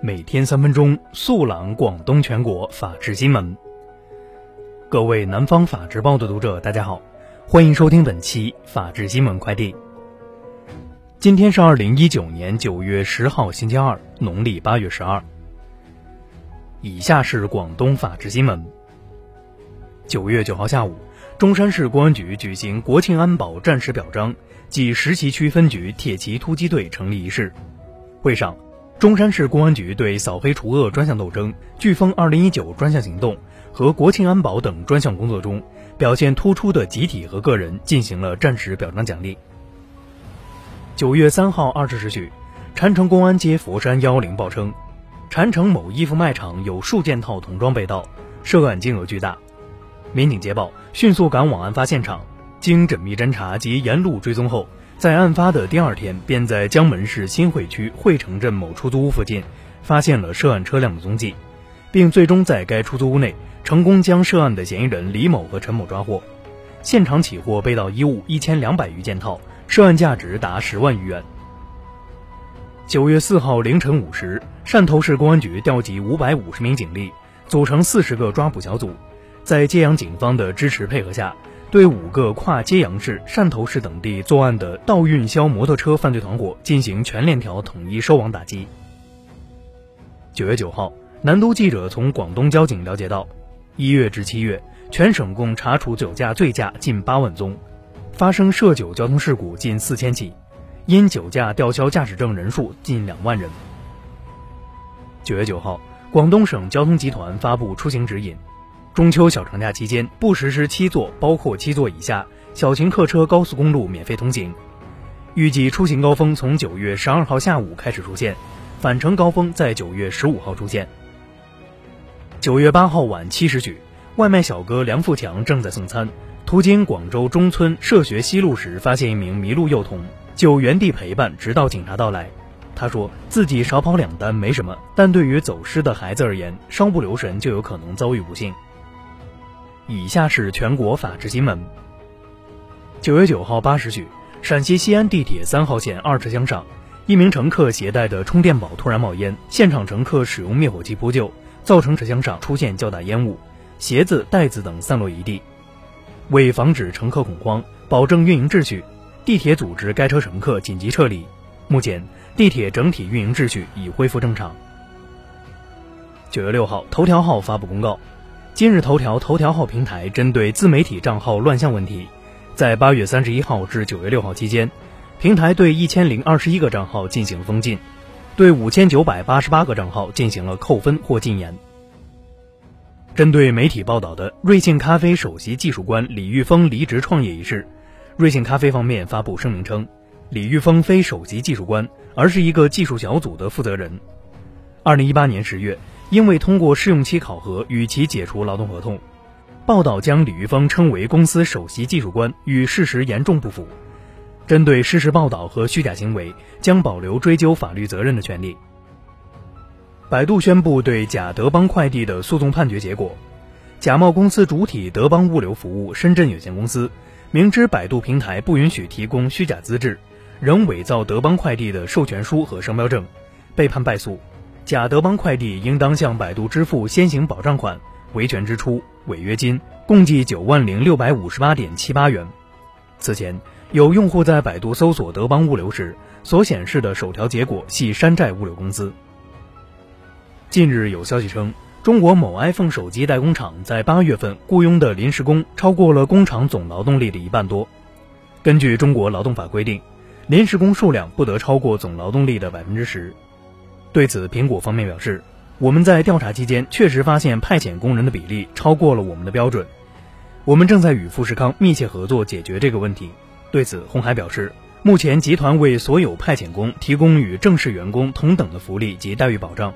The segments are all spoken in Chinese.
每天三分钟，速览广东全国法治新闻。各位南方法制报的读者，大家好，欢迎收听本期法治新闻快递。今天是二零一九年九月十号，星期二，农历八月十二。以下是广东法治新闻。九月九号下午，中山市公安局举行国庆安保战时表彰暨石岐区分局铁骑突击队成立仪式。会上，中山市公安局对扫黑除恶专项斗争、飓风二零一九专项行动和国庆安保等专项工作中表现突出的集体和个人进行了战时表彰奖励。九月三号二十时许，禅城公安接佛山幺幺零报称，禅城某衣服卖场有数件套童装被盗，涉案金额巨大。民警接报，迅速赶往案发现场，经缜密侦查及沿路追踪后，在案发的第二天，便在江门市新会区汇城镇某出租屋附近发现了涉案车辆的踪迹，并最终在该出租屋内成功将涉案的嫌疑人李某和陈某抓获。现场起获被盗衣物一千两百余件套，涉案价值达十万余元。九月四号凌晨五时，汕头市公安局调集五百五十名警力，组成四十个抓捕小组。在揭阳警方的支持配合下，对五个跨揭阳市、汕头市等地作案的盗运销摩托车犯罪团伙进行全链条统一收网打击。九月九号，南都记者从广东交警了解到，一月至七月，全省共查处酒驾醉驾近八万宗，发生涉酒交通事故近四千起，因酒驾吊销驾驶证人数近两万人。九月九号，广东省交通集团发布出行指引。中秋小长假期间，不实施七座（包括七座以下）小型客车高速公路免费通行。预计出行高峰从九月十二号下午开始出现，返程高峰在九月十五号出现。九月八号晚七时许，外卖小哥梁富强正在送餐，途经广州中村社学西路时，发现一名迷路幼童，就原地陪伴，直到警察到来。他说自己少跑两单没什么，但对于走失的孩子而言，稍不留神就有可能遭遇不幸。以下是全国法制新闻。九月九号八时许，陕西西安地铁三号线二车厢上，一名乘客携带的充电宝突然冒烟，现场乘客使用灭火器扑救，造成车厢上出现较大烟雾，鞋子、袋子等散落一地。为防止乘客恐慌，保证运营秩序，地铁组织该车乘客紧急撤离。目前，地铁整体运营秩序已恢复正常。九月六号，头条号发布公告。今日头条头条号平台针对自媒体账号乱象问题，在八月三十一号至九月六号期间，平台对一千零二十一个账号进行封禁，对五千九百八十八个账号进行了扣分或禁言。针对媒体报道的瑞幸咖啡首席技术官李玉峰离职创业一事，瑞幸咖啡方面发布声明称，李玉峰非首席技术官，而是一个技术小组的负责人。二零一八年十月。因未通过试用期考核，与其解除劳动合同。报道将李玉峰称为公司首席技术官，与事实严重不符。针对事实报道和虚假行为，将保留追究法律责任的权利。百度宣布对假德邦快递的诉讼判决结果：假冒公司主体德邦物流服务深圳有限公司，明知百度平台不允许提供虚假资质，仍伪造德邦快递的授权书和商标证，被判败诉。假德邦快递应当向百度支付先行保障款、维权支出、违约金，共计九万零六百五十八点七八元。此前，有用户在百度搜索德邦物流时，所显示的首条结果系山寨物流公司。近日有消息称，中国某 iPhone 手机代工厂在八月份雇佣的临时工超过了工厂总劳动力的一半多。根据中国劳动法规定，临时工数量不得超过总劳动力的百分之十。对此，苹果方面表示，我们在调查期间确实发现派遣工人的比例超过了我们的标准，我们正在与富士康密切合作解决这个问题。对此，红海表示，目前集团为所有派遣工提供与正式员工同等的福利及待遇保障。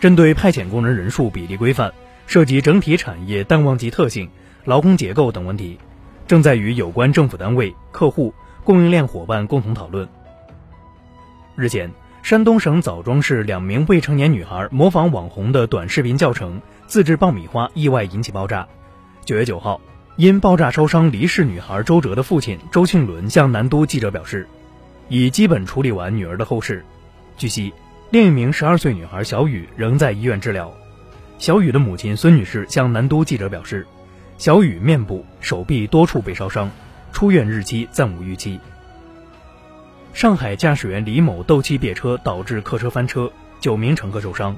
针对派遣工人人数比例规范涉及整体产业淡旺季特性、劳工结构等问题，正在与有关政府单位、客户、供应链伙伴共同讨论。日前。山东省枣庄市两名未成年女孩模仿网红的短视频教程自制爆米花，意外引起爆炸。九月九号，因爆炸烧伤离世女孩周哲的父亲周庆伦向南都记者表示，已基本处理完女儿的后事。据悉，另一名十二岁女孩小雨仍在医院治疗。小雨的母亲孙女士向南都记者表示，小雨面部、手臂多处被烧伤，出院日期暂无预期。上海驾驶员李某斗气别车导致客车翻车，九名乘客受伤，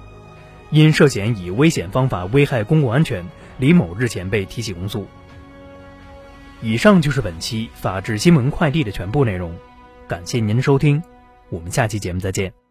因涉嫌以危险方法危害公共安全，李某日前被提起公诉。以上就是本期法治新闻快递的全部内容，感谢您的收听，我们下期节目再见。